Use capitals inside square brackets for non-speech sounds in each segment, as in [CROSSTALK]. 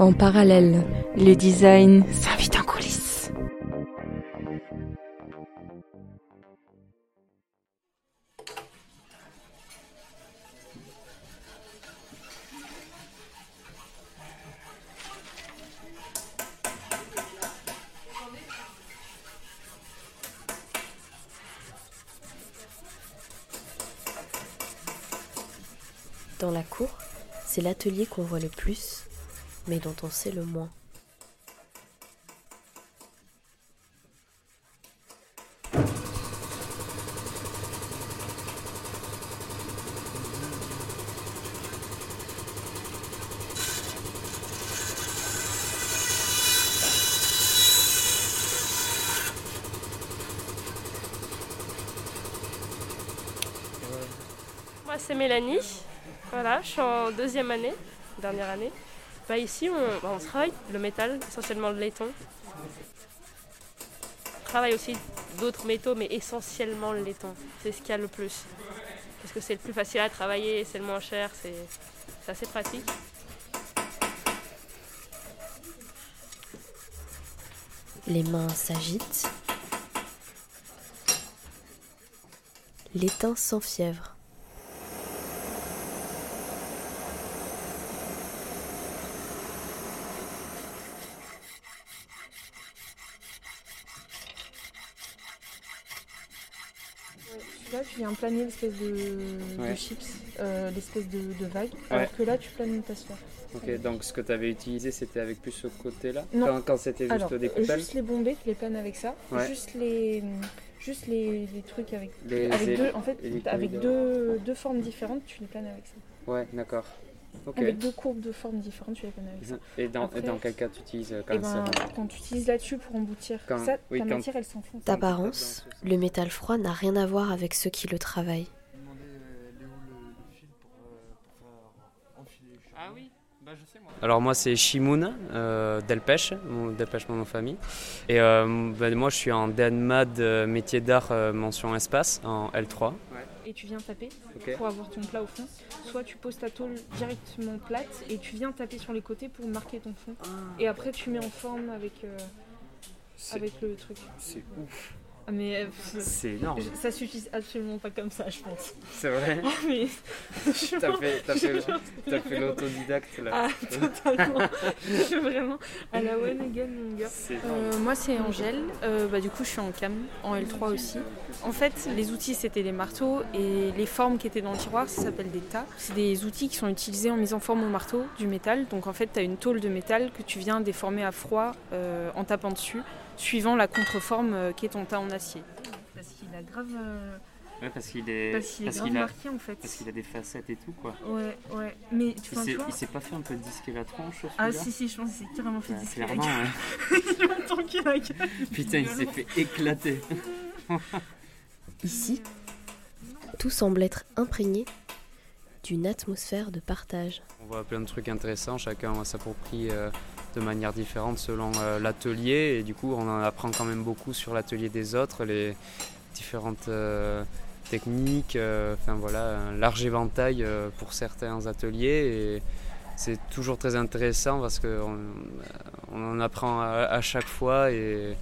En parallèle, le design s'invite en coulisses. Dans la cour, c'est l'atelier qu'on voit le plus, mais dont on sait le moins. Moi, c'est Mélanie. Voilà, je suis en deuxième année, dernière année. Bah, ici, on, bah, on travaille le métal, essentiellement le laiton. On travaille aussi d'autres métaux, mais essentiellement le laiton. C'est ce qu'il y a le plus. Parce que c'est le plus facile à travailler, c'est le moins cher, c'est c'est assez pratique. Les mains s'agitent. L'étain sans fièvre. Là, tu viens planer l'espèce de, de chips, euh, l'espèce de, de vague, Ouais. alors que là, tu planes ta sphère. Ok, donc ce que tu avais utilisé, c'était avec plus ce côté-là Non. Quand, quand c'était juste Alors, des coupelles juste les bombées, tu les planes avec ça. Ouais. Juste les, juste les, les trucs avec, Les avec deux, en fait, avec deux, deux formes différentes, tu les planes avec ça. Ouais, d'accord. Ok. Avec deux courbes de formes différentes, tu les planes avec ça. Et dans, Après- et dans quel cas tu utilises euh, quand Et ben, quand tu utilises là-dessus pour emboutir Quand- ça, oui, ta quand- matière, elle s'enfonce. D'apparence, le métal froid n'a rien à voir avec ceux qui le travaillent. Ah oui bah, je sais moi. Alors moi c'est Shimoun euh, Delpech, mon Delpech mon nom de famille. Et euh, bah, moi je suis en DNMAD euh, métier d'art euh, mention espace en L3. Et tu viens taper pour avoir ton plat au fond. Soit tu poses ta tôle directement plate et tu viens taper sur les côtés pour marquer ton fond. Et après tu mets en forme avec, euh, avec le truc. c'est ouf. Ah, mais euh, C'est énorme. je- ça s'utilise absolument pas comme ça, je pense. C'est vrai. [LAUGHS] mais T'as fait, t'as fait, t'as fait l'autodidacte là. Ah, totalement. je suis vraiment à la one again, mon gars. C'est énorme. Euh, moi c'est Angèle, Euh, bah, du coup je suis en cam, en L3 aussi. En fait les outils c'était des marteaux et les formes qui étaient dans le tiroir ça s'appelle des tas. C'est des outils qui sont utilisés en mise en forme au marteau du métal. Donc en fait tu as une tôle de métal que tu viens déformer à froid euh, en tapant dessus, suivant la contreforme euh, qui est ton tas en acier. Parce qu'il a grave, euh, Ouais, parce qu'il est, parce qu'il est parce grave qu'il a, marqué en fait. parce qu'il a des facettes et tout quoi. Ouais, ouais. Mais tu, Il s'est, vois il s'est pas fait un peu disquer la tronche celui-là Ah si si je pense que c'est carrément fait Ouais, disquer la clairement, gueule. ouais. [LAUGHS] Il longtemps qu'il a [LAUGHS] gueule. Putain, il s'est fait éclater. Ici, tout semble être imprégné d'une atmosphère de partage. On voit plein de trucs intéressants, chacun s'approprie euh, de manière différente selon euh, l'atelier. Et du coup on en apprend quand même beaucoup sur l'atelier des autres, les différentes euh, techniques, euh, enfin voilà, un large éventail pour certains ateliers. Et c'est toujours très intéressant parce qu'on on en apprend à, à chaque fois et,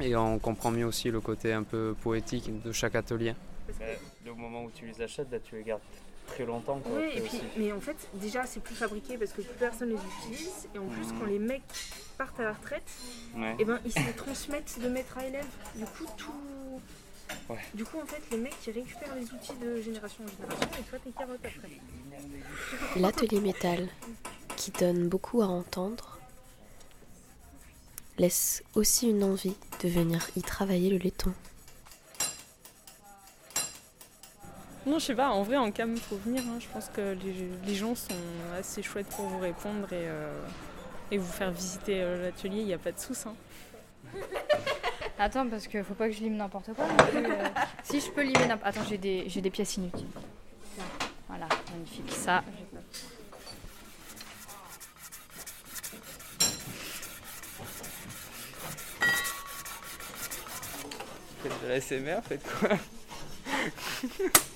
et on comprend mieux aussi le côté un peu poétique de chaque atelier. au moment où tu les achètes, là, tu les gardes très longtemps. Oui, et puis, mais en fait, déjà, c'est plus fabriqué parce que plus personne les utilise. Et en plus, quand les mecs partent à la retraite, Ouais. et ben, ils se les [LAUGHS] transmettent de maître à élève. Du coup, tout. Ouais. Du coup, en fait, les mecs, ils récupèrent les outils de génération en génération et toi, tes carottes après. L'atelier métal, qui donne beaucoup à entendre, laisse aussi une envie de venir y travailler le laiton. Non, je sais pas, en vrai, en cam, faut venir. hein. Je pense que les, les gens sont assez chouettes pour vous répondre et, euh, et vous faire visiter euh, l'atelier, il n'y a pas de soucis. hein. [LAUGHS] Attends, parce qu'il faut pas que je lime n'importe quoi. non plus, euh. [LAUGHS] Si je peux limer n'importe Attends, j'ai des, j'ai des pièces inutiles. Voilà, magnifique. Ça, j'ai pas- Faites de la SMR, faites quoi? [LAUGHS]